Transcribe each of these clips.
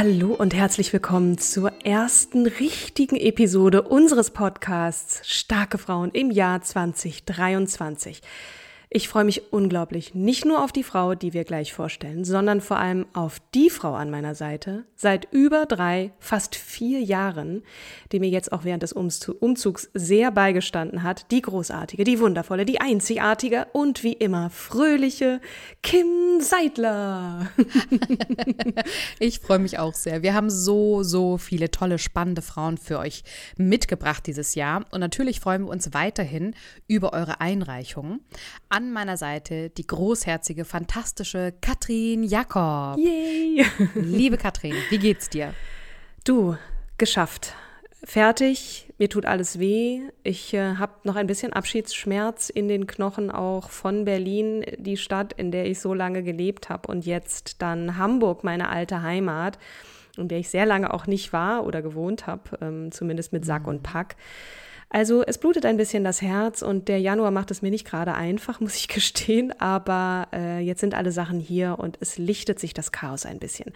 Hallo und herzlich willkommen zur ersten richtigen Episode unseres Podcasts Starke Frauen im Jahr 2023. Ich freue mich unglaublich, nicht nur auf die Frau, die wir gleich vorstellen, sondern vor allem auf die Frau an meiner Seite, seit über drei, fast vier Jahren, die mir jetzt auch während des Umzugs sehr beigestanden hat, die großartige, die wundervolle, die einzigartige und wie immer fröhliche Kim Seidler. ich freue mich auch sehr. Wir haben so, so viele tolle, spannende Frauen für euch mitgebracht dieses Jahr und natürlich freuen wir uns weiterhin über eure Einreichungen an meiner Seite die großherzige, fantastische Katrin Jakob. Yay! Liebe Katrin, wie geht's dir? Du, geschafft. Fertig, mir tut alles weh. Ich äh, habe noch ein bisschen Abschiedsschmerz in den Knochen auch von Berlin, die Stadt, in der ich so lange gelebt habe und jetzt dann Hamburg, meine alte Heimat, in der ich sehr lange auch nicht war oder gewohnt habe, ähm, zumindest mit Sack und Pack. Also es blutet ein bisschen das Herz und der Januar macht es mir nicht gerade einfach, muss ich gestehen, aber äh, jetzt sind alle Sachen hier und es lichtet sich das Chaos ein bisschen.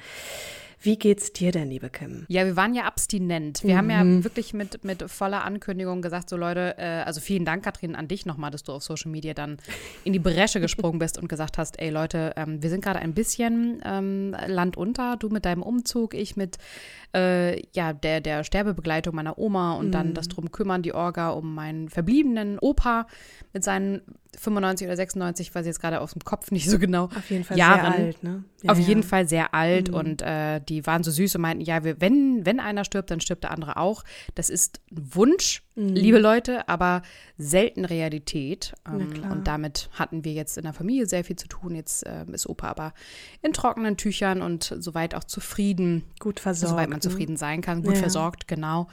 Wie geht's dir denn, liebe Kim? Ja, wir waren ja abstinent. Wir mhm. haben ja mhm. wirklich mit, mit voller Ankündigung gesagt, so Leute, äh, also vielen Dank, Katrin, an dich nochmal, dass du auf Social Media dann in die Bresche gesprungen bist und gesagt hast, ey Leute, ähm, wir sind gerade ein bisschen ähm, Land unter, du mit deinem Umzug, ich mit äh, ja, der, der Sterbebegleitung meiner Oma und mhm. dann das drum kümmern, die Orga um meinen verbliebenen Opa mit seinen 95 oder 96, weiß ich jetzt gerade aus dem Kopf nicht so genau. Auf jeden Fall Jahren. sehr alt, ne? Ja, Auf jeden Fall sehr alt mhm. und äh, die waren so süß und meinten, ja, wir, wenn, wenn einer stirbt, dann stirbt der andere auch. Das ist ein Wunsch, mhm. liebe Leute, aber selten Realität. Ähm, und damit hatten wir jetzt in der Familie sehr viel zu tun. Jetzt äh, ist Opa aber in trockenen Tüchern und soweit auch zufrieden. Gut versorgt. Soweit man ne? zufrieden sein kann, gut ja. versorgt, genau.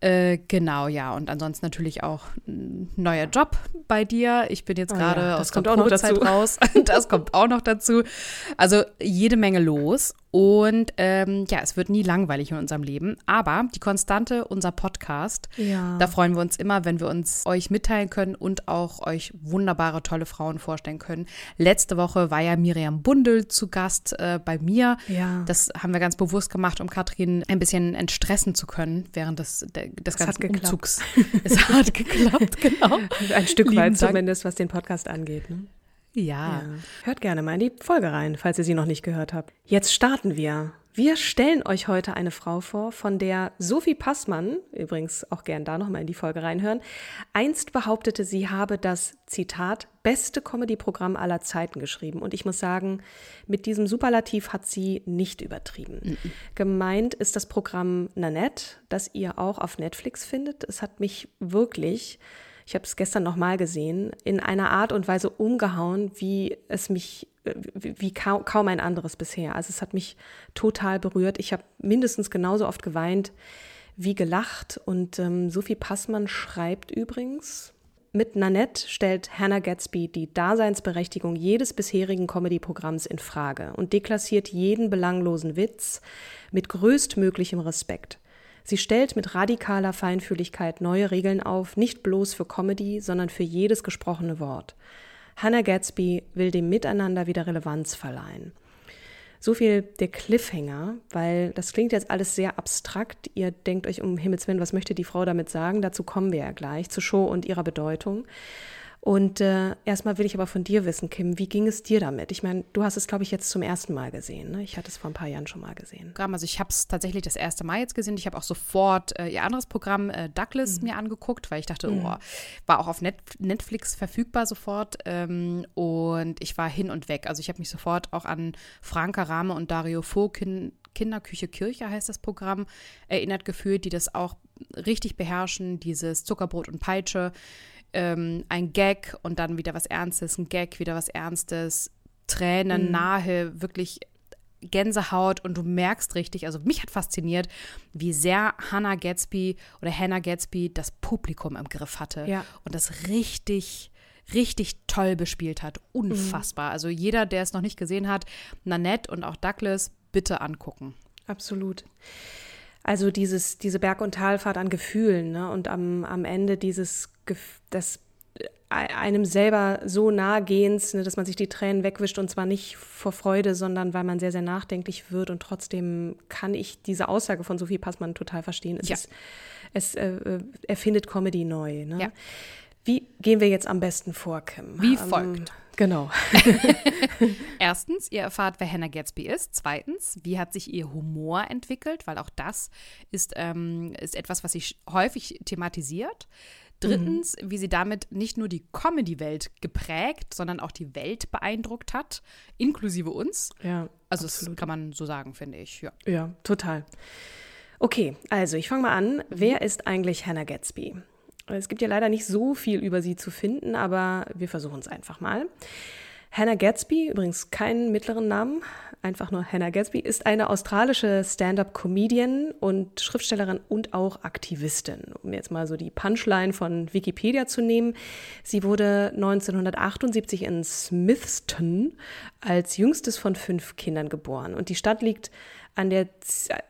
Äh, genau, ja. Und ansonsten natürlich auch ein neuer Job bei dir. Ich bin jetzt gerade oh ja, aus der Probezeit raus. das kommt auch noch dazu. Also jede Menge los. Und ähm, ja, es wird nie langweilig in unserem Leben. Aber die Konstante, unser Podcast, ja. da freuen wir uns immer, wenn wir uns euch mitteilen können und auch euch wunderbare, tolle Frauen vorstellen können. Letzte Woche war ja Miriam Bundel zu Gast äh, bei mir. Ja. Das haben wir ganz bewusst gemacht, um Katrin ein bisschen entstressen zu können während des, des ganzen Umzugs. es hat geklappt, genau. Ein Stück weit zumindest, was den Podcast angeht. Ne? Ja. ja. Hört gerne mal in die Folge rein, falls ihr sie noch nicht gehört habt. Jetzt starten wir. Wir stellen euch heute eine Frau vor, von der Sophie Passmann, übrigens auch gern da nochmal in die Folge reinhören, einst behauptete, sie habe das Zitat beste Comedy-Programm aller Zeiten geschrieben. Und ich muss sagen, mit diesem Superlativ hat sie nicht übertrieben. Mhm. Gemeint ist das Programm Nanette, das ihr auch auf Netflix findet. Es hat mich wirklich ich habe es gestern nochmal gesehen, in einer Art und Weise umgehauen, wie es mich, wie, wie kaum, kaum ein anderes bisher. Also es hat mich total berührt. Ich habe mindestens genauso oft geweint wie gelacht. Und ähm, Sophie Passmann schreibt übrigens, mit Nanette stellt Hannah Gatsby die Daseinsberechtigung jedes bisherigen Comedy-Programms in Frage und deklassiert jeden belanglosen Witz mit größtmöglichem Respekt. Sie stellt mit radikaler Feinfühligkeit neue Regeln auf, nicht bloß für Comedy, sondern für jedes gesprochene Wort. Hannah Gatsby will dem Miteinander wieder Relevanz verleihen. So viel der Cliffhanger, weil das klingt jetzt alles sehr abstrakt. Ihr denkt euch um Himmels Willen, was möchte die Frau damit sagen? Dazu kommen wir ja gleich, zur Show und ihrer Bedeutung. Und äh, erstmal will ich aber von dir wissen, Kim, wie ging es dir damit? Ich meine, du hast es, glaube ich, jetzt zum ersten Mal gesehen. Ne? Ich hatte es vor ein paar Jahren schon mal gesehen. Also ich habe es tatsächlich das erste Mal jetzt gesehen. Ich habe auch sofort äh, ihr anderes Programm äh, Douglas mhm. mir angeguckt, weil ich dachte, mhm. oh, war auch auf Net Netflix verfügbar sofort. Ähm, und ich war hin und weg. Also ich habe mich sofort auch an Franka Rame und Dario Vogt Kinderküche Kirche heißt das Programm, erinnert gefühlt, die das auch richtig beherrschen, dieses Zuckerbrot und Peitsche ähm, ein Gag und dann wieder was Ernstes, ein Gag, wieder was Ernstes, Tränen mhm. nahe, wirklich Gänsehaut und du merkst richtig, also mich hat fasziniert, wie sehr Hannah Gatsby oder Hannah Gatsby das Publikum im Griff hatte ja. und das richtig richtig toll bespielt hat. Unfassbar. Mhm. Also jeder, der es noch nicht gesehen hat, Nanette und auch Douglas, bitte angucken. Absolut. Also dieses, diese Berg- und Talfahrt an Gefühlen ne? und am, am Ende dieses, das äh, einem selber so nahe gehens, ne, dass man sich die Tränen wegwischt und zwar nicht vor Freude, sondern weil man sehr, sehr nachdenklich wird und trotzdem kann ich diese Aussage von Sophie Passmann total verstehen. Es, ja. ist, es äh, äh erfindet Comedy neu. Ne? Ja. Wie gehen wir jetzt am besten vor, Kim? Wie ähm, folgt. Genau. Erstens, ihr erfahrt, wer Hannah Gatsby ist. Zweitens, wie hat sich ihr Humor entwickelt, weil auch das ist, ähm, ist etwas, was sich häufig thematisiert. Drittens, mhm. wie sie damit nicht nur die Comedy-Welt geprägt, sondern auch die Welt beeindruckt hat, inklusive uns. Ja. Also absolut. das kann man so sagen, finde ich. Ja, ja total. Okay, also ich fange mal an. Wer ist eigentlich Hannah Gatsby? Es gibt ja leider nicht so viel über sie zu finden, aber wir versuchen es einfach mal. Hannah Gatsby, übrigens keinen mittleren Namen, einfach nur Hannah Gatsby, ist eine australische Stand-up-Comedian und Schriftstellerin und auch Aktivistin. Um jetzt mal so die Punchline von Wikipedia zu nehmen. Sie wurde 1978 in Smithston als jüngstes von fünf Kindern geboren. Und die Stadt liegt an der,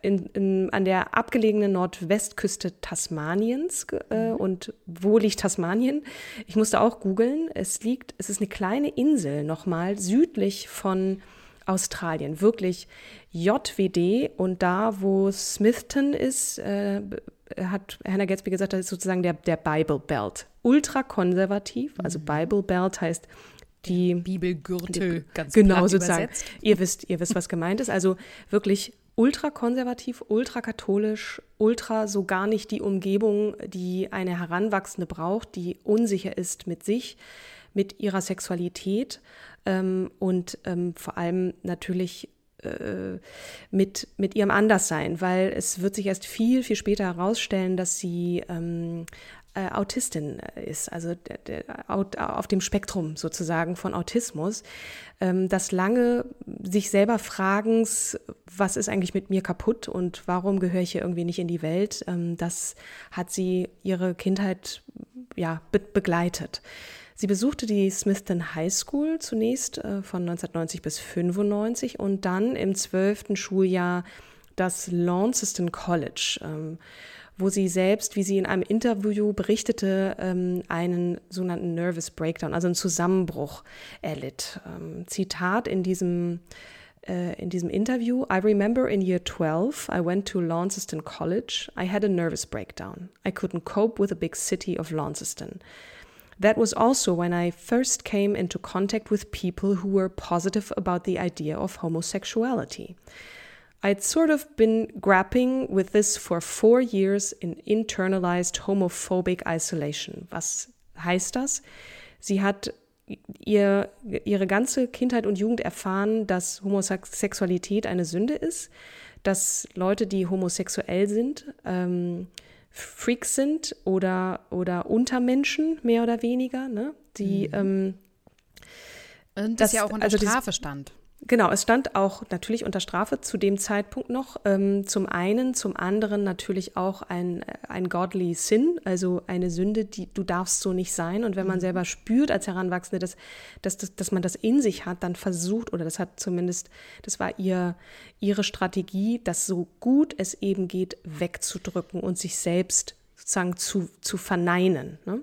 in, in, an der abgelegenen Nordwestküste Tasmaniens. Äh, mhm. Und wo liegt Tasmanien? Ich musste auch googeln. Es liegt, es ist eine kleine Insel nochmal südlich von Australien. Wirklich JWD und da, wo Smithton ist, äh, hat Hannah Gatsby gesagt, das ist sozusagen der, der Bible Belt. Ultra konservativ, also mhm. Bible Belt heißt die Bibelgürtel ganz genau sozusagen. Übersetzt. Ihr wisst, ihr wisst, was gemeint ist. Also wirklich ultrakonservativ, ultrakatholisch, ultra so gar nicht die Umgebung, die eine Heranwachsende braucht, die unsicher ist mit sich, mit ihrer Sexualität ähm, und ähm, vor allem natürlich äh, mit, mit ihrem Anderssein, weil es wird sich erst viel, viel später herausstellen, dass sie ähm, äh, Autistin äh, ist, also der, der, auf dem Spektrum sozusagen von Autismus, ähm, das lange sich selber fragens, was ist eigentlich mit mir kaputt und warum gehöre ich hier irgendwie nicht in die Welt, ähm, das hat sie ihre Kindheit ja, be begleitet. Sie besuchte die Smithton High School zunächst äh, von 1990 bis 1995 und dann im zwölften Schuljahr das Launceston College. Ähm, wo sie selbst, wie sie in einem Interview berichtete, ähm, einen sogenannten Nervous Breakdown, also einen Zusammenbruch erlitt. Ähm, Zitat in diesem äh, in diesem Interview, I remember in year 12, I went to Launceston College. I had a nervous breakdown. I couldn't cope with the big city of Launceston. That was also when I first came into contact with people who were positive about the idea of homosexuality. I'd sort of been grappling with this for four years in internalized homophobic isolation. Was heißt das? Sie hat ihr, ihre ganze Kindheit und Jugend erfahren, dass Homosexualität eine Sünde ist, dass Leute, die homosexuell sind, ähm, Freaks sind oder, oder Untermenschen, mehr oder weniger, ne? Die mhm. ähm, und das, das ja auch unter also Strafe stand. Genau, es stand auch natürlich unter Strafe zu dem Zeitpunkt noch. Ähm, zum einen, zum anderen natürlich auch ein, ein godly Sin, also eine Sünde, die du darfst so nicht sein. Und wenn man mhm. selber spürt als Heranwachsende, dass, dass, dass, dass man das in sich hat, dann versucht, oder das hat zumindest, das war ihr, ihre Strategie, das so gut es eben geht, wegzudrücken und sich selbst sozusagen zu, zu verneinen. Ne?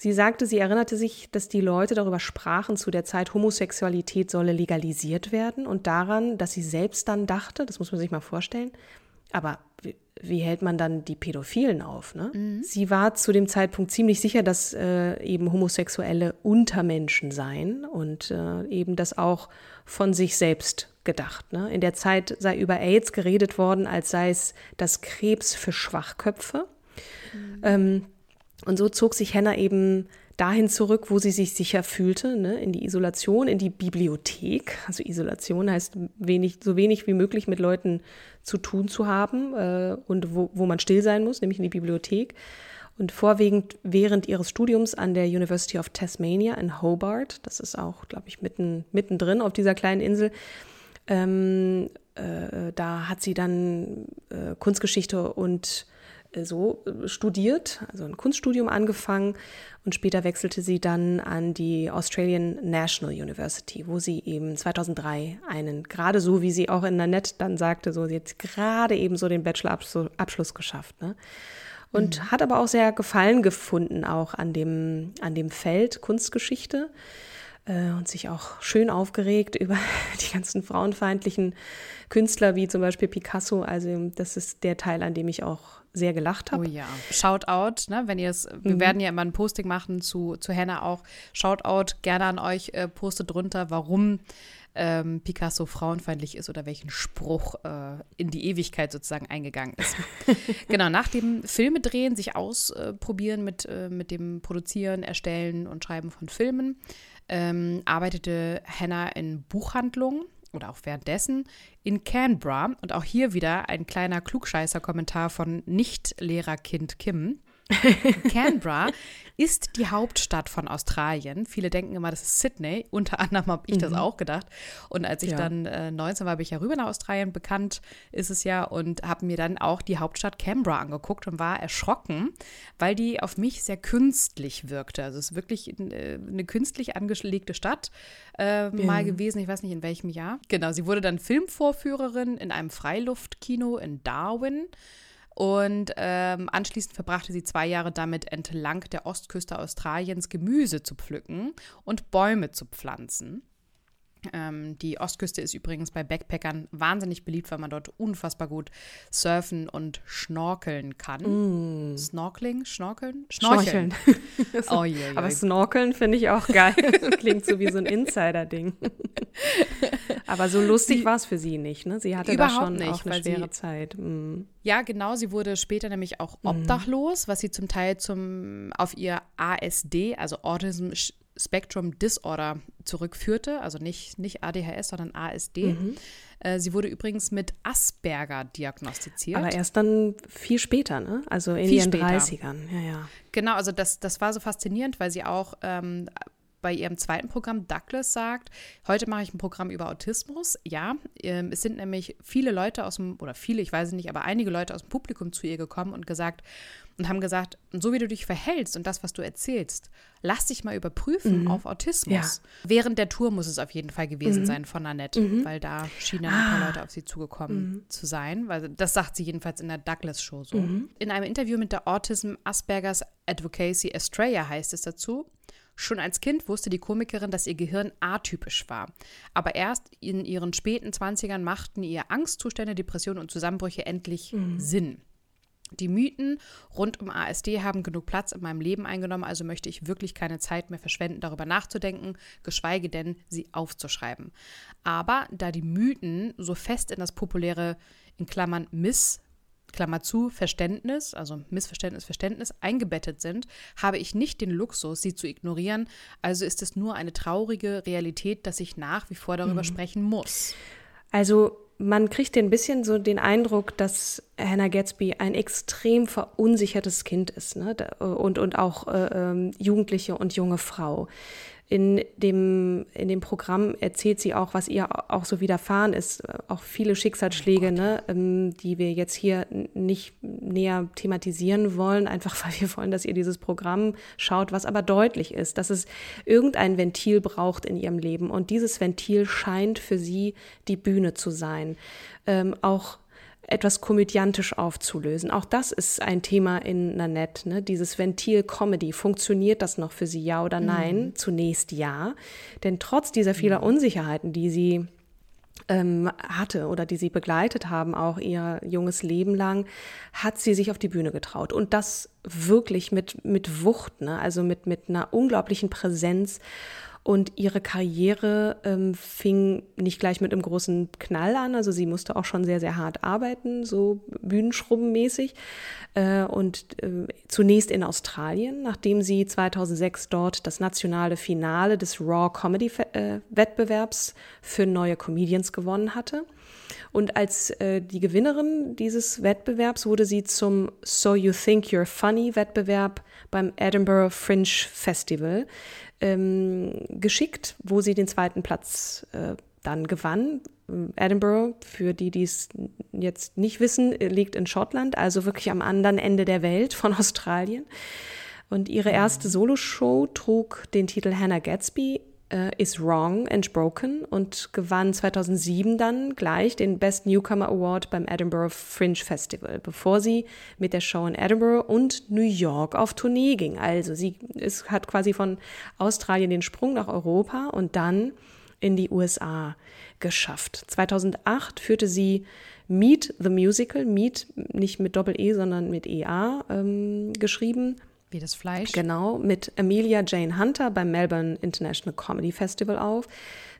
Sie sagte, sie erinnerte sich, dass die Leute darüber sprachen zu der Zeit, Homosexualität solle legalisiert werden und daran, dass sie selbst dann dachte, das muss man sich mal vorstellen, aber wie hält man dann die Pädophilen auf? Ne? Mhm. Sie war zu dem Zeitpunkt ziemlich sicher, dass äh, eben Homosexuelle Untermenschen seien und äh, eben das auch von sich selbst gedacht. Ne? In der Zeit sei über AIDS geredet worden, als sei es das Krebs für Schwachköpfe. Mhm. Ähm, und so zog sich Henna eben dahin zurück, wo sie sich sicher fühlte, ne? in die Isolation, in die Bibliothek. Also Isolation heißt wenig, so wenig wie möglich mit Leuten zu tun zu haben äh, und wo, wo man still sein muss, nämlich in die Bibliothek. Und vorwiegend während ihres Studiums an der University of Tasmania in Hobart, das ist auch, glaube ich, mitten, mittendrin auf dieser kleinen Insel, ähm, äh, da hat sie dann äh, Kunstgeschichte und so äh, studiert, also ein Kunststudium angefangen und später wechselte sie dann an die Australian National University, wo sie eben 2003 einen, gerade so wie sie auch in Nanette dann sagte, so sie hat gerade eben so den Bachelorabschluss geschafft. Ne? Und mhm. hat aber auch sehr Gefallen gefunden auch an dem, an dem Feld Kunstgeschichte äh, und sich auch schön aufgeregt über die ganzen frauenfeindlichen Künstler wie zum Beispiel Picasso. Also das ist der Teil, an dem ich auch sehr gelacht habe. Oh ja. Shoutout, ne, wenn ihr es, wir mhm. werden ja immer ein Posting machen zu, zu Hannah auch. Shoutout gerne an euch, äh, postet drunter, warum ähm, Picasso frauenfeindlich ist oder welchen Spruch äh, in die Ewigkeit sozusagen eingegangen ist. genau, nach dem Filme drehen, sich ausprobieren mit, äh, mit dem Produzieren, Erstellen und Schreiben von Filmen, ähm, arbeitete Hannah in Buchhandlungen oder auch währenddessen in Canberra. Und auch hier wieder ein kleiner Klugscheißer-Kommentar von Nicht-Lehrerkind Kim. Canberra ist die Hauptstadt von Australien. Viele denken immer, das ist Sydney. Unter anderem habe ich mhm. das auch gedacht. Und als ich ja. dann äh, 19 war, bin ich ja rüber nach Australien. Bekannt ist es ja. Und habe mir dann auch die Hauptstadt Canberra angeguckt und war erschrocken, weil die auf mich sehr künstlich wirkte. Also es ist wirklich äh, eine künstlich angelegte Stadt äh, ja. mal gewesen. Ich weiß nicht in welchem Jahr. Genau, sie wurde dann Filmvorführerin in einem Freiluftkino in Darwin. Und ähm, anschließend verbrachte sie zwei Jahre damit, entlang der Ostküste Australiens Gemüse zu pflücken und Bäume zu pflanzen. Ähm, die Ostküste ist übrigens bei Backpackern wahnsinnig beliebt, weil man dort unfassbar gut surfen und schnorkeln kann. Mm. Snorkeling? Schnorkeln? Schnorcheln. oh, je, je. Aber Snorkeln finde ich auch geil. Klingt so wie so ein Insider-Ding. Aber so lustig war es für sie nicht. Ne? Sie hatte da schon nicht, auch eine schwere sie, Zeit. Mm. Ja, genau. Sie wurde später nämlich auch mm. obdachlos, was sie zum Teil zum, auf ihr ASD, also Autism Spectrum Disorder zurückführte, also nicht, nicht ADHS, sondern ASD. Mhm. Äh, sie wurde übrigens mit Asperger diagnostiziert. Aber erst dann viel später, ne? Also in viel ihren 30ern. Ja, ja. Genau, also das, das war so faszinierend, weil sie auch ähm, bei ihrem zweiten Programm Douglas sagt, heute mache ich ein Programm über Autismus. Ja, ähm, es sind nämlich viele Leute aus dem, oder viele, ich weiß es nicht, aber einige Leute aus dem Publikum zu ihr gekommen und gesagt, und haben gesagt, so wie du dich verhältst und das, was du erzählst, lass dich mal überprüfen mhm. auf Autismus. Ja. Während der Tour muss es auf jeden Fall gewesen mhm. sein von Annette, mhm. weil da schienen ein paar ah. Leute auf sie zugekommen mhm. zu sein. Weil das sagt sie jedenfalls in der Douglas-Show so. Mhm. In einem Interview mit der Autism Asperger's Advocacy Australia heißt es dazu, Schon als Kind wusste die Komikerin, dass ihr Gehirn atypisch war. Aber erst in ihren späten Zwanzigern machten ihr Angstzustände, Depressionen und Zusammenbrüche endlich mhm. Sinn. Die Mythen rund um ASD haben genug Platz in meinem Leben eingenommen, also möchte ich wirklich keine Zeit mehr verschwenden, darüber nachzudenken, geschweige denn, sie aufzuschreiben. Aber da die Mythen so fest in das populäre, in Klammern Miss, Klammer zu, Verständnis, also Missverständnis, Verständnis, eingebettet sind, habe ich nicht den Luxus, sie zu ignorieren. Also ist es nur eine traurige Realität, dass ich nach wie vor darüber mhm. sprechen muss. Also man kriegt ein bisschen so den Eindruck, dass Hannah Gatsby ein extrem verunsichertes Kind ist ne? und, und auch äh, ähm, Jugendliche und junge Frau in dem, in dem Programm erzählt sie auch, was ihr auch so widerfahren ist. Auch viele Schicksalsschläge, oh ne, ähm, die wir jetzt hier nicht näher thematisieren wollen, einfach weil wir wollen, dass ihr dieses Programm schaut, was aber deutlich ist, dass es irgendein Ventil braucht in ihrem Leben. Und dieses Ventil scheint für sie die Bühne zu sein. Ähm, auch etwas komödiantisch aufzulösen. Auch das ist ein Thema in Nanette, ne? dieses Ventil Comedy. Funktioniert das noch für sie, ja oder nein? Mhm. Zunächst ja. Denn trotz dieser vieler mhm. Unsicherheiten, die sie ähm, hatte oder die sie begleitet haben, auch ihr junges Leben lang, hat sie sich auf die Bühne getraut. Und das wirklich mit, mit Wucht, ne? also mit, mit einer unglaublichen Präsenz. Und ihre Karriere ähm, fing nicht gleich mit einem großen Knall an. Also sie musste auch schon sehr, sehr hart arbeiten, so bühnenschrubbenmäßig. Äh, und äh, zunächst in Australien, nachdem sie 2006 dort das nationale Finale des Raw Comedy äh, Wettbewerbs für neue Comedians gewonnen hatte. Und als äh, die Gewinnerin dieses Wettbewerbs wurde sie zum So You Think You're Funny Wettbewerb beim Edinburgh Fringe Festival ähm, geschickt, wo sie den zweiten Platz äh, dann gewann. Edinburgh, für die, die es jetzt nicht wissen, liegt in Schottland, also wirklich am anderen Ende der Welt von Australien. Und ihre erste Soloshow trug den Titel Hannah Gatsby äh, Is Wrong and Broken und gewann 2007 dann gleich den Best Newcomer Award beim Edinburgh Fringe Festival, bevor sie mit der Show in Edinburgh und New York auf Tournee ging. Also sie ist, hat quasi von Australien den Sprung nach Europa und dann in die USA geschafft. 2008 führte sie Meet the Musical, Meet nicht mit Doppel-E, sondern mit EA ähm, geschrieben wie das Fleisch. Genau, mit Amelia Jane Hunter beim Melbourne International Comedy Festival auf.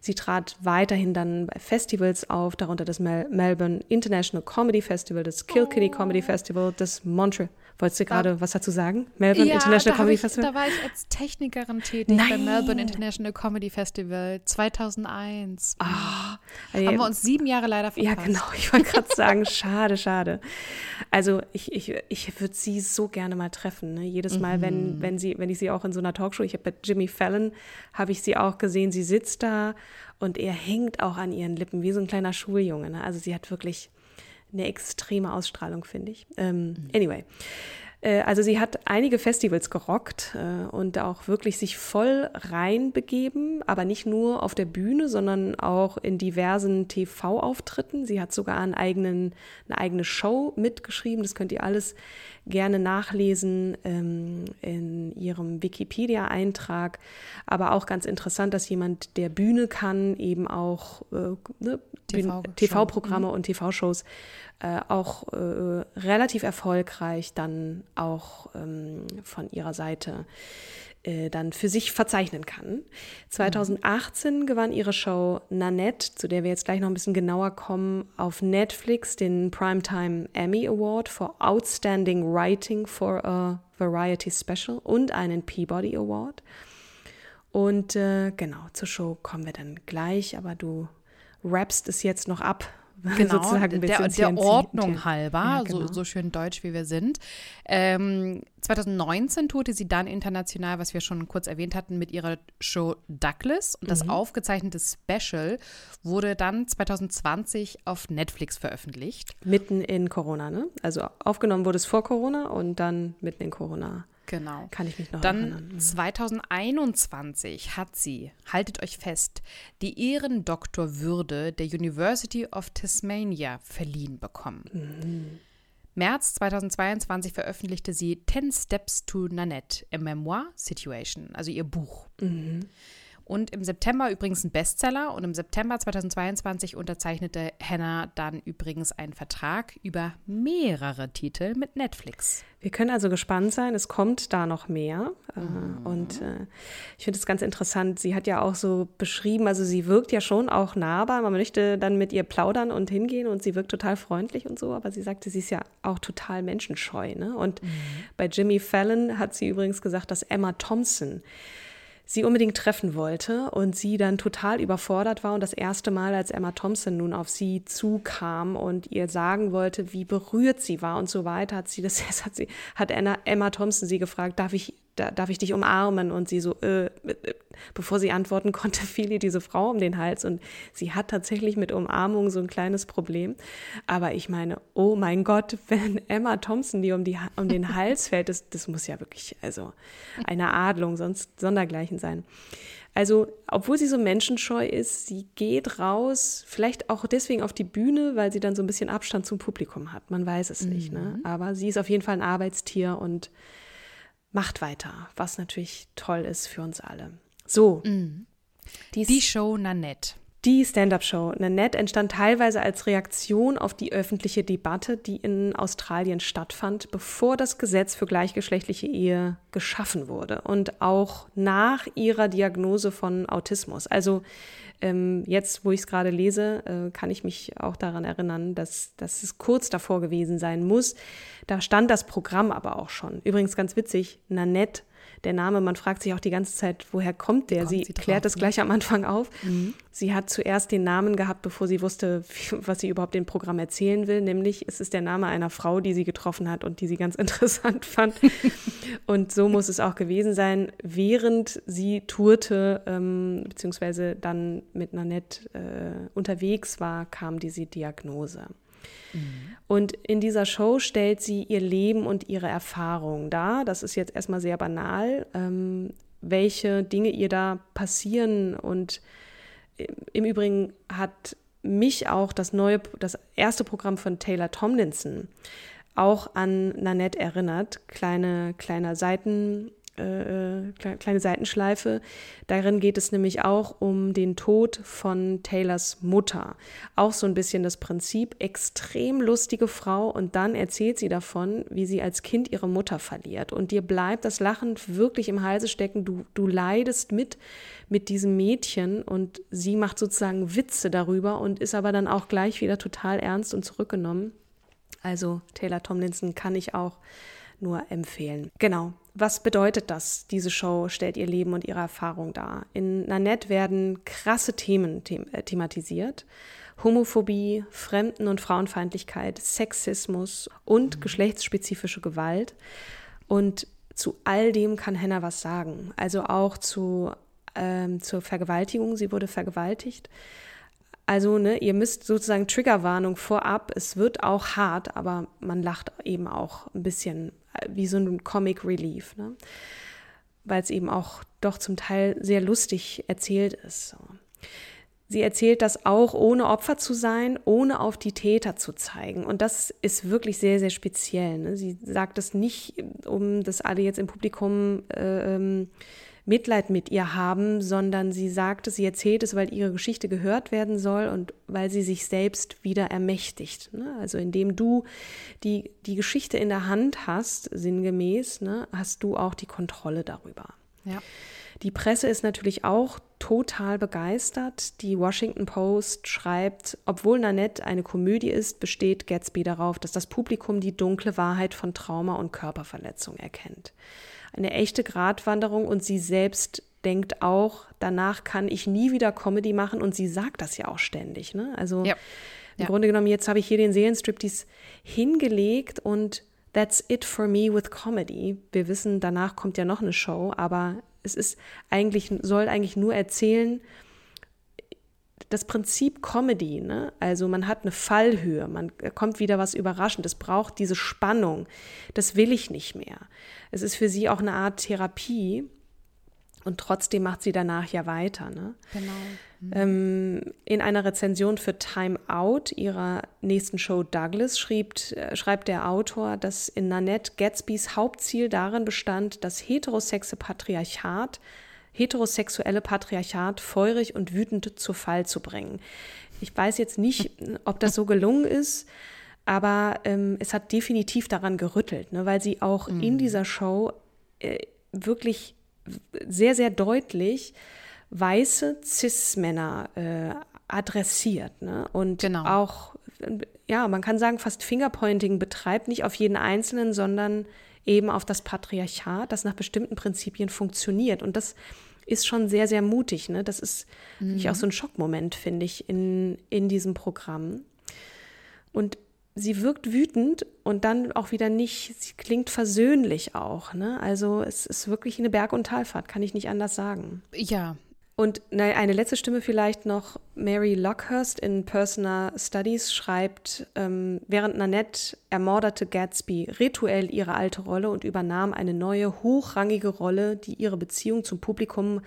Sie trat weiterhin dann bei Festivals auf, darunter das Mel Melbourne International Comedy Festival, das Kilkenny oh. Comedy Festival, das Montreal Wolltest du gerade was dazu sagen? Melbourne ja, International Comedy ich, Festival? Da war ich als Technikerin tätig Nein. beim Melbourne International Comedy Festival 2001. Oh, ah, Haben wir uns sieben Jahre leider verpasst. Ja, genau. Ich wollte gerade sagen, schade, schade. Also ich, ich, ich würde sie so gerne mal treffen. Ne? Jedes Mal, mhm. wenn, wenn, sie, wenn ich sie auch in so einer Talkshow, ich habe bei Jimmy Fallon, habe ich sie auch gesehen, sie sitzt da und er hängt auch an ihren Lippen, wie so ein kleiner Schuljunge. Ne? Also sie hat wirklich eine extreme Ausstrahlung, finde ich. Ähm, mhm. Anyway. Äh, also sie hat einige Festivals gerockt äh, und auch wirklich sich voll reinbegeben, aber nicht nur auf der Bühne, sondern auch in diversen TV-Auftritten. Sie hat sogar einen eigenen, eine eigene Show mitgeschrieben. Das könnt ihr alles gerne nachlesen ähm, in ihrem Wikipedia-Eintrag. Aber auch ganz interessant, dass jemand, der Bühne kann, eben auch äh, ne, TV-Programme TV mhm. und TV-Shows äh, auch äh, relativ erfolgreich dann auch ähm, von ihrer Seite äh, dann für sich verzeichnen kann. 2018 mhm. gewann ihre Show Nanette, zu der wir jetzt gleich noch ein bisschen genauer kommen, auf Netflix den Primetime Emmy Award for Outstanding Writing for a Variety Special und einen Peabody Award. Und äh, genau, zur Show kommen wir dann gleich, aber du rappst es jetzt noch ab, Genau, sozusagen der, der Ordnung halber, ja, genau. so, so schön deutsch wie wir sind. Ähm, 2019 tourte sie dann international, was wir schon kurz erwähnt hatten, mit ihrer Show Douglas. Und das mhm. aufgezeichnete Special wurde dann 2020 auf Netflix veröffentlicht. Mitten in Corona, ne? Also aufgenommen wurde es vor Corona und dann mitten in Corona. Genau. Kann ich mich noch Dann erinnern. 2021 hat sie, haltet euch fest, die Ehrendoktorwürde der University of Tasmania verliehen bekommen. Mhm. März 2022 veröffentlichte sie Ten Steps to Nanette, a Memoir Situation, also ihr Buch. Mhm. Und im September übrigens ein Bestseller. Und im September 2022 unterzeichnete Hannah dann übrigens einen Vertrag über mehrere Titel mit Netflix. Wir können also gespannt sein. Es kommt da noch mehr. Äh, mhm. Und äh, ich finde es ganz interessant. Sie hat ja auch so beschrieben, also sie wirkt ja schon auch nahbar. Man möchte dann mit ihr plaudern und hingehen und sie wirkt total freundlich und so. Aber sie sagte, sie ist ja auch total menschenscheu. Ne? Und mhm. bei Jimmy Fallon hat sie übrigens gesagt, dass Emma Thompson sie unbedingt treffen wollte und sie dann total überfordert war und das erste Mal, als Emma Thompson nun auf sie zukam und ihr sagen wollte, wie berührt sie war und so weiter, hat sie das, hat sie, hat Emma Thompson sie gefragt, darf ich da, darf ich dich umarmen? Und sie so, äh, äh, bevor sie antworten konnte, fiel ihr diese Frau um den Hals. Und sie hat tatsächlich mit Umarmung so ein kleines Problem. Aber ich meine, oh mein Gott, wenn Emma Thompson die um, die, um den Hals fällt, das, das muss ja wirklich, also eine Adlung, sonst sondergleichen sein. Also, obwohl sie so menschenscheu ist, sie geht raus, vielleicht auch deswegen auf die Bühne, weil sie dann so ein bisschen Abstand zum Publikum hat. Man weiß es mhm. nicht, ne? Mhm. Aber sie ist auf jeden Fall ein Arbeitstier und macht weiter, was natürlich toll ist für uns alle. So. Mm. Die Show Nanette. Die Stand-up-Show Nanette entstand teilweise als Reaktion auf die öffentliche Debatte, die in Australien stattfand, bevor das Gesetz für gleichgeschlechtliche Ehe geschaffen wurde und auch nach ihrer Diagnose von Autismus. Also ähm, jetzt, wo ich es gerade lese, äh, kann ich mich auch daran erinnern, dass, dass es kurz davor gewesen sein muss. Da stand das Programm aber auch schon. Übrigens ganz witzig, Nanette der Name, man fragt sich auch die ganze Zeit, woher kommt der? Kommt sie, sie klärt es gleich am Anfang auf. Mhm. Sie hat zuerst den Namen gehabt, bevor sie wusste, was sie überhaupt dem Programm erzählen will, nämlich es ist der Name einer Frau, die sie getroffen hat und die sie ganz interessant fand. und so muss es auch gewesen sein, während sie tourte, ähm, beziehungsweise dann mit Nanette äh, unterwegs war, kam diese Diagnose. Und in dieser Show stellt sie ihr Leben und ihre Erfahrungen dar. Das ist jetzt erstmal sehr banal, ähm, welche Dinge ihr da passieren. Und im Übrigen hat mich auch das neue, das erste Programm von Taylor Tomlinson auch an Nanette erinnert. Kleine, kleiner Seiten, äh, kleine Seitenschleife. Darin geht es nämlich auch um den Tod von Taylors Mutter. Auch so ein bisschen das Prinzip, extrem lustige Frau und dann erzählt sie davon, wie sie als Kind ihre Mutter verliert. Und dir bleibt das Lachen wirklich im Halse stecken. Du, du leidest mit mit diesem Mädchen und sie macht sozusagen Witze darüber und ist aber dann auch gleich wieder total ernst und zurückgenommen. Also Taylor Tomlinson kann ich auch nur empfehlen. Genau. Was bedeutet das? Diese Show stellt ihr Leben und ihre Erfahrung dar. In Nanette werden krasse Themen them äh, thematisiert. Homophobie, Fremden- und Frauenfeindlichkeit, Sexismus und geschlechtsspezifische Gewalt. Und zu all dem kann Henna was sagen. Also auch zu, ähm, zur Vergewaltigung. Sie wurde vergewaltigt. Also, ne, ihr müsst sozusagen Triggerwarnung vorab. Es wird auch hart, aber man lacht eben auch ein bisschen wie so ein Comic Relief, ne? weil es eben auch doch zum Teil sehr lustig erzählt ist. Sie erzählt das auch, ohne Opfer zu sein, ohne auf die Täter zu zeigen. Und das ist wirklich sehr, sehr speziell. Ne? Sie sagt es nicht, um das alle jetzt im Publikum äh, ähm, Mitleid mit ihr haben, sondern sie sagt es, sie erzählt es, weil ihre Geschichte gehört werden soll und weil sie sich selbst wieder ermächtigt. Ne? Also indem du die, die Geschichte in der Hand hast, sinngemäß, ne, hast du auch die Kontrolle darüber. Ja. Die Presse ist natürlich auch total begeistert. Die Washington Post schreibt, obwohl Nanette eine Komödie ist, besteht Gatsby darauf, dass das Publikum die dunkle Wahrheit von Trauma und Körperverletzung erkennt eine echte Gratwanderung und sie selbst denkt auch, danach kann ich nie wieder Comedy machen und sie sagt das ja auch ständig. Ne? Also ja. im ja. Grunde genommen, jetzt habe ich hier den Seelenstriptease hingelegt und that's it for me with Comedy. Wir wissen, danach kommt ja noch eine Show, aber es ist eigentlich, soll eigentlich nur erzählen, das Prinzip Comedy, ne? also man hat eine Fallhöhe, man kommt wieder was Überraschendes, braucht diese Spannung, das will ich nicht mehr. Es ist für sie auch eine Art Therapie und trotzdem macht sie danach ja weiter. Ne? Genau. Mhm. Ähm, in einer Rezension für Time Out, ihrer nächsten Show Douglas, schrieb, äh, schreibt der Autor, dass in Nanette Gatsbys Hauptziel darin bestand, das heterosexe Patriarchat heterosexuelle Patriarchat feurig und wütend zu Fall zu bringen. Ich weiß jetzt nicht, ob das so gelungen ist, aber ähm, es hat definitiv daran gerüttelt, ne, weil sie auch mhm. in dieser Show äh, wirklich sehr, sehr deutlich weiße Cis-Männer äh, adressiert. Ne? Und genau. auch, ja, man kann sagen, fast Fingerpointing betreibt, nicht auf jeden Einzelnen, sondern eben auf das Patriarchat, das nach bestimmten Prinzipien funktioniert. Und das ist schon sehr, sehr mutig. Ne? Das ist mhm. auch so ein Schockmoment, finde ich, in, in diesem Programm. Und sie wirkt wütend und dann auch wieder nicht, sie klingt versöhnlich auch. Ne? Also es ist wirklich eine Berg- und Talfahrt, kann ich nicht anders sagen. Ja, und eine letzte Stimme vielleicht noch. Mary Lockhurst in Personal Studies schreibt, ähm, während Nanette ermordete Gatsby rituell ihre alte Rolle und übernahm eine neue, hochrangige Rolle, die ihre Beziehung zum Publikum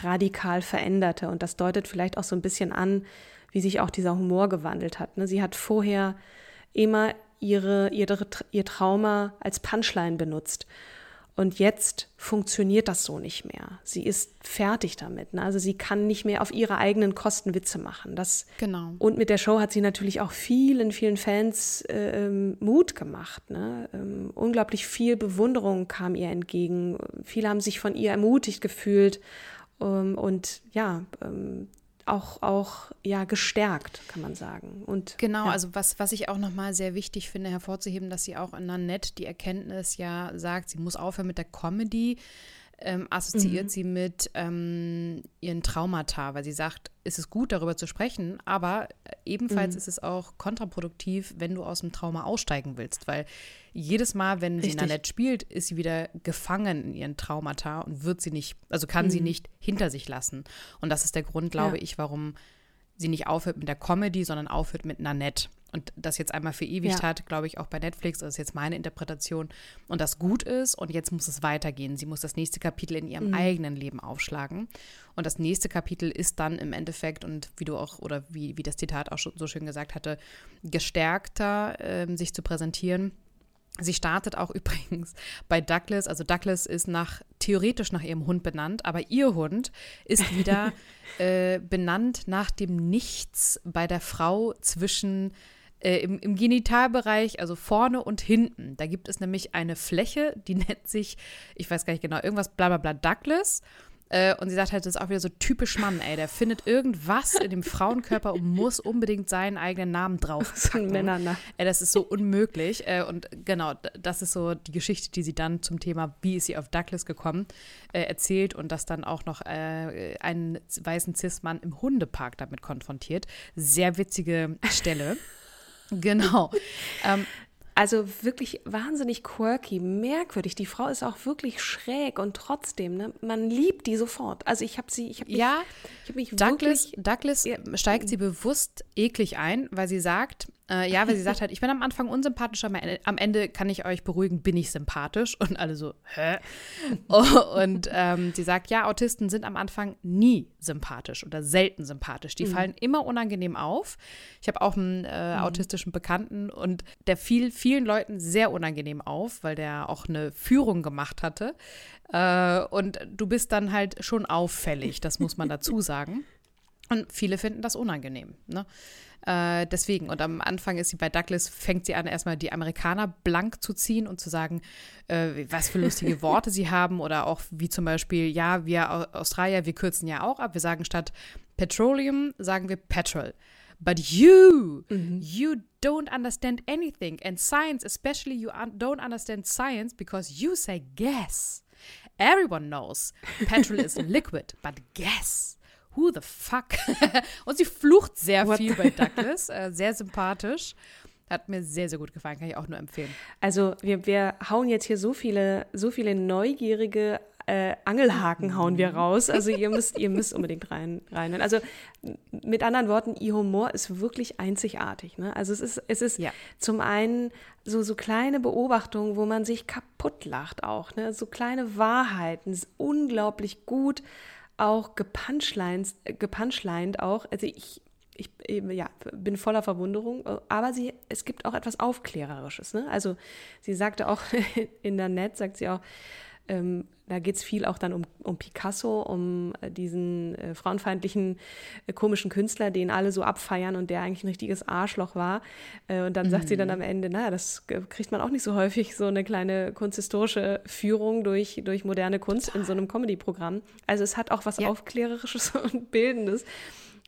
radikal veränderte. Und das deutet vielleicht auch so ein bisschen an, wie sich auch dieser Humor gewandelt hat. Ne? Sie hat vorher immer ihre, ihre, ihr Trauma als Punchline benutzt. Und jetzt funktioniert das so nicht mehr. Sie ist fertig damit. Ne? Also sie kann nicht mehr auf ihre eigenen Kosten Witze machen. Das, genau. Und mit der Show hat sie natürlich auch vielen, vielen Fans äh, Mut gemacht. Ne? Ähm, unglaublich viel Bewunderung kam ihr entgegen. Viele haben sich von ihr ermutigt gefühlt. Ähm, und ja, ähm, auch, auch ja, gestärkt, kann man sagen. Und, genau, ja. also was, was ich auch nochmal sehr wichtig finde, hervorzuheben, dass sie auch in Nanette die Erkenntnis ja sagt, sie muss aufhören mit der Comedy, ähm, assoziiert mhm. sie mit ähm, ihren Traumata, weil sie sagt, es ist gut, darüber zu sprechen, aber äh, ebenfalls mhm. ist es auch kontraproduktiv, wenn du aus dem Trauma aussteigen willst, weil jedes Mal, wenn Richtig. sie Nanette spielt, ist sie wieder gefangen in ihren Traumata und wird sie nicht, also kann mhm. sie nicht hinter sich lassen. Und das ist der Grund, glaube ja. ich, warum sie nicht aufhört mit der Comedy, sondern aufhört mit Nanette und das jetzt einmal verewigt ja. hat, glaube ich, auch bei Netflix, das ist jetzt meine Interpretation, und das gut ist und jetzt muss es weitergehen. Sie muss das nächste Kapitel in ihrem mhm. eigenen Leben aufschlagen. Und das nächste Kapitel ist dann im Endeffekt, und wie du auch, oder wie, wie das Zitat auch schon so schön gesagt hatte, gestärkter äh, sich zu präsentieren. Sie startet auch übrigens bei Douglas. Also Douglas ist nach theoretisch nach ihrem Hund benannt, aber ihr Hund ist wieder äh, benannt nach dem Nichts bei der Frau zwischen äh, im, im, Genitalbereich, also vorne und hinten. Da gibt es nämlich eine Fläche, die nennt sich, ich weiß gar nicht genau, irgendwas bla bla bla Douglas. Äh, und sie sagt halt, das ist auch wieder so typisch Mann, ey. Der findet irgendwas in dem Frauenkörper und muss unbedingt seinen eigenen Namen drauf So Männername. Das ist so unmöglich. Äh, und genau, das ist so die Geschichte, die sie dann zum Thema, wie ist sie auf Douglas gekommen, äh, erzählt und das dann auch noch äh, einen weißen Cis-Mann im Hundepark damit konfrontiert. Sehr witzige Stelle. Genau. ähm, also wirklich wahnsinnig quirky, merkwürdig. Die Frau ist auch wirklich schräg und trotzdem, ne, man liebt die sofort. Also ich habe sie, ich habe mich, ja, ich hab mich Douglas, wirklich, Douglas steigt sie bewusst eklig ein, weil sie sagt, äh, ja, weil sie sagt halt, ich bin am Anfang unsympathisch, aber am Ende kann ich euch beruhigen, bin ich sympathisch. Und alle so, hä? und ähm, sie sagt, ja, Autisten sind am Anfang nie sympathisch oder selten sympathisch. Die mhm. fallen immer unangenehm auf. Ich habe auch einen äh, mhm. autistischen Bekannten und der fiel vielen Leuten sehr unangenehm auf, weil der auch eine Führung gemacht hatte. Äh, und du bist dann halt schon auffällig, das muss man dazu sagen. Und viele finden das unangenehm. Ne? Äh, deswegen, und am Anfang ist sie bei Douglas, fängt sie an, erstmal die Amerikaner blank zu ziehen und zu sagen, äh, was für lustige Worte sie haben oder auch wie zum Beispiel, ja, wir Australier, wir kürzen ja auch ab. Wir sagen statt Petroleum, sagen wir Petrol. But you, mhm. you don't understand anything. And science, especially you un don't understand science because you say gas. Everyone knows petrol is liquid, but gas who the fuck? und sie flucht sehr What? viel bei Douglas, äh, sehr sympathisch. Hat mir sehr, sehr gut gefallen, kann ich auch nur empfehlen. Also wir, wir hauen jetzt hier so viele, so viele neugierige äh, Angelhaken hauen wir raus. Also ihr müsst, ihr müsst unbedingt rein, rein. Also mit anderen Worten, ihr Humor ist wirklich einzigartig. Ne? Also es ist, es ist ja. zum einen so, so kleine Beobachtungen, wo man sich kaputt lacht auch. Ne? So kleine Wahrheiten, es ist unglaublich gut auch gepunchlined, gepunchlined auch. Also ich, ich ja, bin voller Verwunderung, aber sie, es gibt auch etwas Aufklärerisches. Ne? Also sie sagte auch in der Net, sagt sie auch, ähm, da geht es viel auch dann um, um Picasso, um äh, diesen äh, frauenfeindlichen, äh, komischen Künstler, den alle so abfeiern und der eigentlich ein richtiges Arschloch war. Äh, und dann mhm. sagt sie dann mhm. am Ende, naja, das kriegt man auch nicht so häufig, so eine kleine kunsthistorische Führung durch, durch moderne Kunst Total. in so einem Comedy-Programm. Also es hat auch was ja. Aufklärerisches und Bildendes.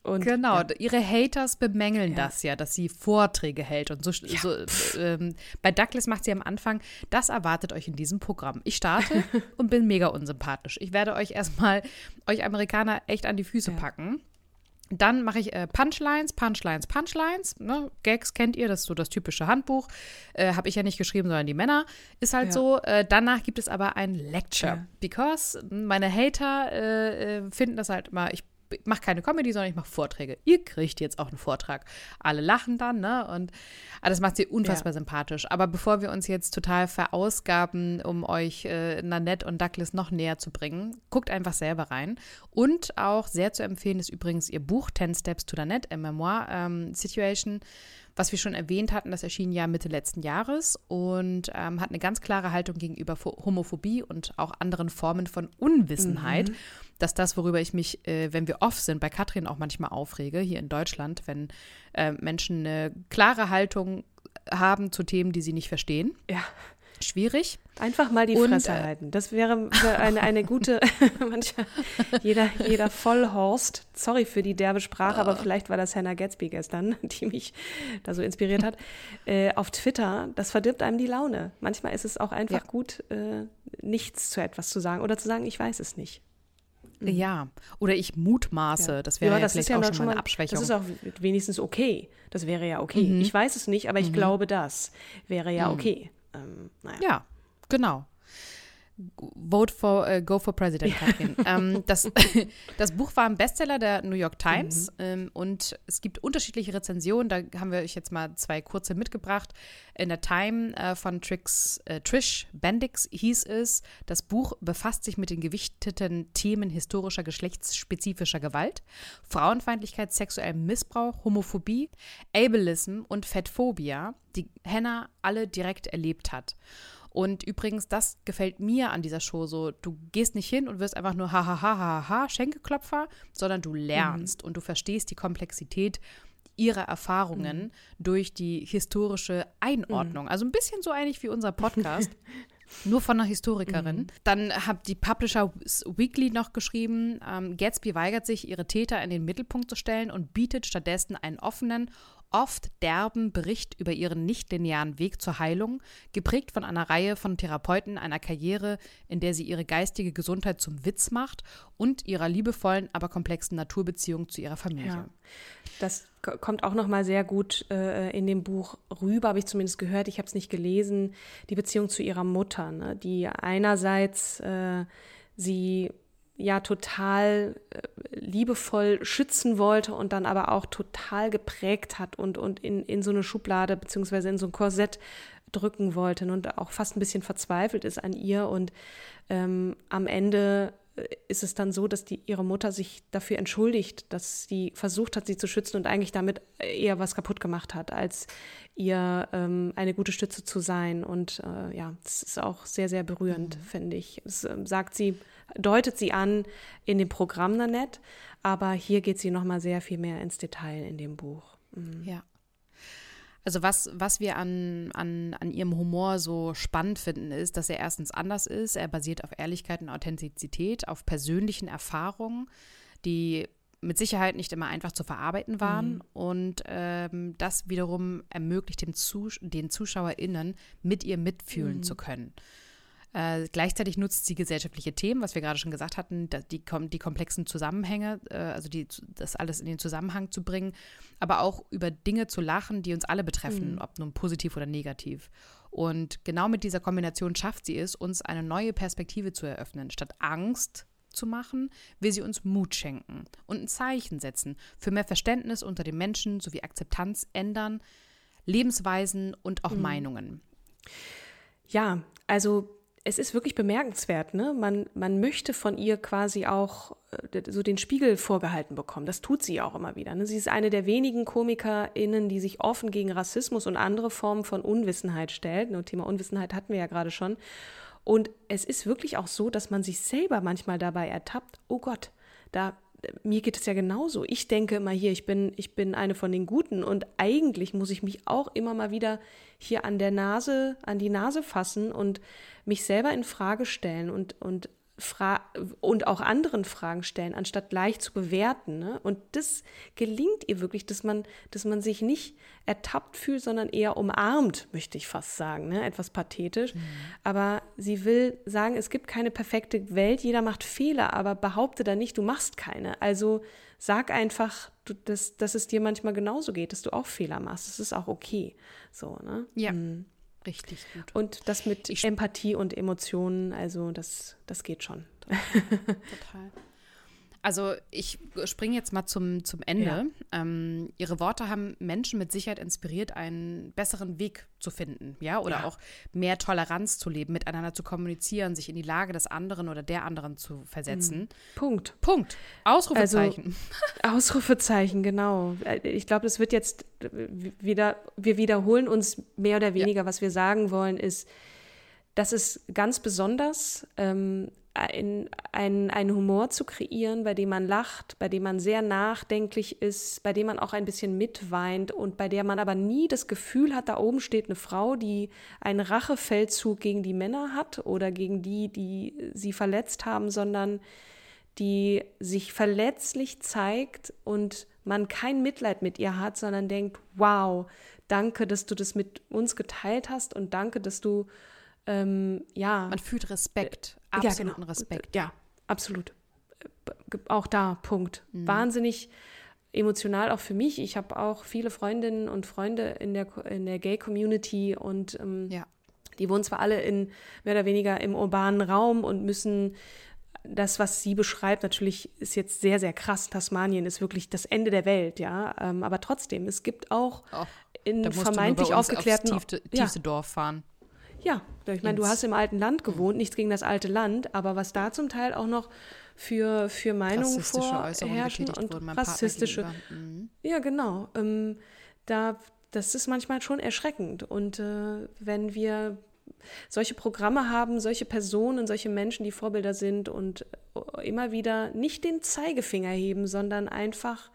Und, genau, ja. ihre Haters bemängeln ja. das ja, dass sie Vorträge hält und so. Ja. so ähm, bei Douglas macht sie am Anfang, das erwartet euch in diesem Programm. Ich starte und bin mega unsympathisch. Ich werde euch erstmal, euch Amerikaner echt an die Füße packen. Dann mache ich äh, Punchlines, Punchlines, Punchlines. Ne? Gags kennt ihr, das ist so das typische Handbuch. Äh, Habe ich ja nicht geschrieben, sondern die Männer. Ist halt ja. so. Äh, danach gibt es aber ein Lecture. Ja. Because meine Hater äh, äh, finden das halt immer, ich mache keine Comedy, sondern ich mache Vorträge. Ihr kriegt jetzt auch einen Vortrag. Alle lachen dann, ne? Und ah, das macht sie unfassbar ja. sympathisch. Aber bevor wir uns jetzt total verausgaben, um euch äh, Nanette und Douglas noch näher zu bringen, guckt einfach selber rein. Und auch sehr zu empfehlen ist übrigens ihr Buch 10 Steps to Nanette, a Memoir ähm, Situation Was wir schon erwähnt hatten, das erschien ja Mitte letzten Jahres und ähm, hat eine ganz klare Haltung gegenüber Homophobie und auch anderen Formen von Unwissenheit. Mhm. Dass das, worüber ich mich, äh, wenn wir off sind, bei Katrin auch manchmal aufrege, hier in Deutschland, wenn äh, Menschen eine klare Haltung haben zu Themen, die sie nicht verstehen. Ja schwierig. Einfach mal die und, Fresse äh, halten. Das wäre eine, eine gute, mancher, jeder, jeder Vollhorst, sorry für die derbe Sprache, aber vielleicht war das Hannah Gatsby gestern, die mich da so inspiriert hat, äh, auf Twitter, das verdirbt einem die Laune. Manchmal ist es auch einfach ja. gut, äh, nichts zu etwas zu sagen oder zu sagen, ich weiß es nicht. Mhm. Ja, oder ich mutmaße, ja. das wäre ja, ja, das vielleicht ja auch schon mal eine Abschwächung. Das ist auch wenigstens okay. Das wäre ja okay. Mhm. Ich weiß es nicht, aber ich mhm. glaube das. Wäre ja mhm. okay. Ähm, naja. Ja, genau. Vote for, uh, go for President, Katrin. Ja. Ähm, das, das Buch war ein Bestseller der New York Times mhm. ähm, und es gibt unterschiedliche Rezensionen. Da haben wir euch jetzt mal zwei kurze mitgebracht. In der Time äh, von Trix, äh, Trish Bendix hieß es, das Buch befasst sich mit den gewichteten Themen historischer geschlechtsspezifischer Gewalt, Frauenfeindlichkeit, sexuellem Missbrauch, Homophobie, Ableism und Fettphobia, die Hannah alle direkt erlebt hat. Und übrigens, das gefällt mir an dieser Show so. Du gehst nicht hin und wirst einfach nur ha ha ha ha ha Schenkelklopfer, sondern du lernst mhm. und du verstehst die Komplexität ihrer Erfahrungen mhm. durch die historische Einordnung. Mhm. Also ein bisschen so ähnlich wie unser Podcast. Nur von einer Historikerin. Mhm. Dann hat die Publisher Weekly noch geschrieben, ähm, Gatsby weigert sich, ihre Täter in den Mittelpunkt zu stellen und bietet stattdessen einen offenen oft derben Bericht über ihren nichtlinearen Weg zur Heilung, geprägt von einer Reihe von Therapeuten, einer Karriere, in der sie ihre geistige Gesundheit zum Witz macht und ihrer liebevollen, aber komplexen Naturbeziehung zu ihrer Familie. Ja. Das kommt auch noch mal sehr gut äh, in dem Buch rüber, habe ich zumindest gehört. Ich habe es nicht gelesen. Die Beziehung zu ihrer Mutter, ne? die einerseits äh, sie ja total äh, liebevoll schützen wollte und dann aber auch total geprägt hat und, und in, in so eine Schublade beziehungsweise in so ein Korsett drücken wollte und auch fast ein bisschen verzweifelt ist an ihr. Und ähm, am Ende ist es dann so, dass die, ihre Mutter sich dafür entschuldigt, dass sie versucht hat, sie zu schützen und eigentlich damit eher was kaputt gemacht hat, als ihr ähm, eine gute Stütze zu sein. Und äh, ja, das ist auch sehr, sehr berührend, mhm. finde ich. Das äh, sagt sie deutet sie an in dem Programm Nanette, aber hier geht sie nochmal sehr viel mehr ins Detail in dem Buch. Mhm. Ja. Also was, was wir an, an, an ihrem Humor so spannend finden, ist, dass er erstens anders ist. Er basiert auf Ehrlichkeit und Authentizität, auf persönlichen Erfahrungen, die mit Sicherheit nicht immer einfach zu verarbeiten waren. Mhm. Und ähm, das wiederum ermöglicht dem Zus den ZuschauerInnen, mit ihr mitfühlen mhm. zu können. Äh, gleichzeitig nutzt sie gesellschaftliche Themen, was wir gerade schon gesagt hatten, die, die komplexen Zusammenhänge, äh, also die, das alles in den Zusammenhang zu bringen, aber auch über Dinge zu lachen, die uns alle betreffen, mhm. ob nun positiv oder negativ. Und genau mit dieser Kombination schafft sie es, uns eine neue Perspektive zu eröffnen. Statt Angst zu machen, will sie uns Mut schenken und ein Zeichen setzen für mehr Verständnis unter den Menschen sowie Akzeptanz ändern, Lebensweisen und auch mhm. Meinungen. Ja, also es ist wirklich bemerkenswert, ne? Man, man möchte von ihr quasi auch äh, so den Spiegel vorgehalten bekommen. Das tut sie auch immer wieder. Ne? Sie ist eine der wenigen KomikerInnen, die sich offen gegen Rassismus und andere Formen von Unwissenheit stellt. Ne? Thema Unwissenheit hatten wir ja gerade schon. Und es ist wirklich auch so, dass man sich selber manchmal dabei ertappt, oh Gott, da mir geht es ja genauso. Ich denke immer hier, ich bin, ich bin eine von den Guten und eigentlich muss ich mich auch immer mal wieder hier an der Nase, an die Nase fassen und mich selber in Frage stellen und, und Fra und auch anderen Fragen stellen, anstatt gleich zu bewerten. Ne? Und das gelingt ihr wirklich, dass man, dass man sich nicht ertappt fühlt, sondern eher umarmt, möchte ich fast sagen. Ne? Etwas pathetisch. Mhm. Aber sie will sagen, es gibt keine perfekte Welt, jeder macht Fehler, aber behaupte da nicht, du machst keine. Also sag einfach, du, dass, dass es dir manchmal genauso geht, dass du auch Fehler machst. Das ist auch okay. So, ne? Ja. Mhm. Richtig gut. Und das mit ich Empathie und Emotionen, also das, das geht schon. Total. Also ich springe jetzt mal zum, zum Ende. Ja. Ähm, ihre Worte haben Menschen mit Sicherheit inspiriert, einen besseren Weg zu finden, ja, oder ja. auch mehr Toleranz zu leben, miteinander zu kommunizieren, sich in die Lage des anderen oder der anderen zu versetzen. Mhm. Punkt. Punkt. Ausrufezeichen. Also, Ausrufezeichen, genau. Äh, ich glaube, es wird jetzt wieder, wir wiederholen uns mehr oder weniger, ja. was wir sagen wollen, ist, das ist ganz besonders, ähm, ein, ein, einen Humor zu kreieren, bei dem man lacht, bei dem man sehr nachdenklich ist, bei dem man auch ein bisschen mitweint und bei der man aber nie das Gefühl hat, da oben steht eine Frau, die einen Rachefeldzug gegen die Männer hat oder gegen die, die sie verletzt haben, sondern die sich verletzlich zeigt und man kein Mitleid mit ihr hat, sondern denkt, wow, danke, dass du das mit uns geteilt hast und danke, dass du ähm, ja. Man fühlt Respekt, absoluten ja, genau. Respekt. Ja, absolut. Auch da, Punkt. Mhm. Wahnsinnig emotional auch für mich. Ich habe auch viele Freundinnen und Freunde in der, in der Gay-Community und ähm, ja. die wohnen zwar alle in mehr oder weniger im urbanen Raum und müssen das, was sie beschreibt, natürlich ist jetzt sehr, sehr krass. Tasmanien ist wirklich das Ende der Welt, ja. Ähm, aber trotzdem, es gibt auch oh, in vermeintlich aufgeklärten. Tiefste, tiefste ja. Dorf fahren. Ja, ich meine, du hast im alten Land gewohnt, nichts gegen das alte Land, aber was da zum Teil auch noch für, für Meinungen vorherrschen und rassistische. Mhm. Ja, genau. Ähm, da, das ist manchmal schon erschreckend. Und äh, wenn wir solche Programme haben, solche Personen, solche Menschen, die Vorbilder sind und äh, immer wieder nicht den Zeigefinger heben, sondern einfach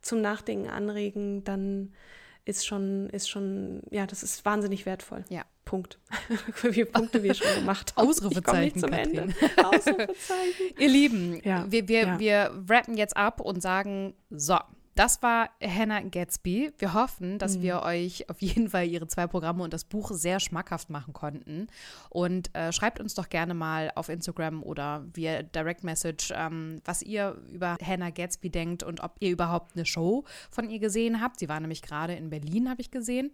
zum Nachdenken anregen, dann ist schon, ist schon, ja, das ist wahnsinnig wertvoll. Ja. Punkt. Wie viele Punkte wir schon gemacht haben. Ausrufezeichen. zum Ende. Ausrufezeichen. Ihr Lieben, ja. wir, wir, ja. wir rappen jetzt ab und sagen, so, das war Hannah Gatsby. Wir hoffen, dass mhm. wir euch auf jeden Fall ihre zwei Programme und das Buch sehr schmackhaft machen konnten. Und äh, schreibt uns doch gerne mal auf Instagram oder via Direct Message, ähm, was ihr über Hannah Gatsby denkt und ob ihr überhaupt eine Show von ihr gesehen habt. Sie war nämlich gerade in Berlin, habe ich gesehen.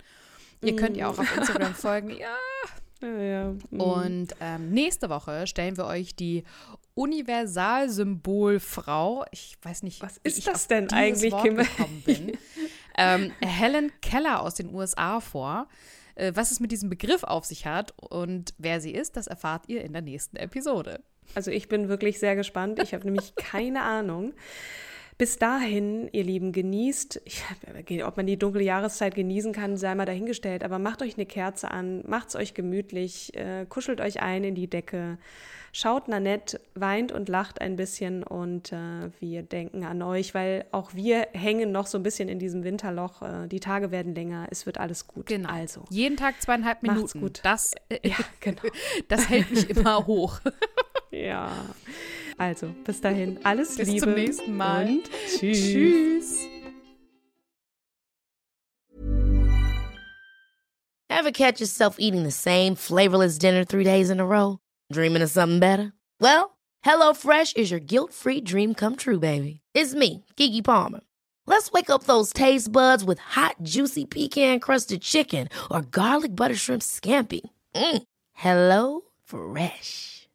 Ihr könnt ihr auch auf Instagram folgen. Ja. Ja, ja. Mhm. Und ähm, nächste Woche stellen wir euch die Universalsymbolfrau. Ich weiß nicht, was ist das denn eigentlich, Wort Kim? gekommen bin. ähm, Helen Keller aus den USA vor. Äh, was es mit diesem Begriff auf sich hat und wer sie ist, das erfahrt ihr in der nächsten Episode. Also ich bin wirklich sehr gespannt. Ich habe nämlich keine Ahnung. Bis dahin, ihr Lieben, genießt, ob man die dunkle Jahreszeit genießen kann, sei mal dahingestellt, aber macht euch eine Kerze an, macht es euch gemütlich, äh, kuschelt euch ein in die Decke, schaut Nanette, weint und lacht ein bisschen und äh, wir denken an euch, weil auch wir hängen noch so ein bisschen in diesem Winterloch. Äh, die Tage werden länger, es wird alles gut. Genau. Also. Jeden Tag zweieinhalb Minuten. Macht's gut. Das, äh, ja, genau. das hält mich immer hoch. ja. Also, bis dahin, alles bis Liebe. Bis zum nächsten Mal. Und tschüss. tschüss. Ever catch yourself eating the same flavorless dinner three days in a row? Dreaming of something better? Well, HelloFresh is your guilt-free dream come true, baby. It's me, Kiki Palmer. Let's wake up those taste buds with hot, juicy pecan-crusted chicken or garlic butter shrimp scampi. Mm. Hello Fresh.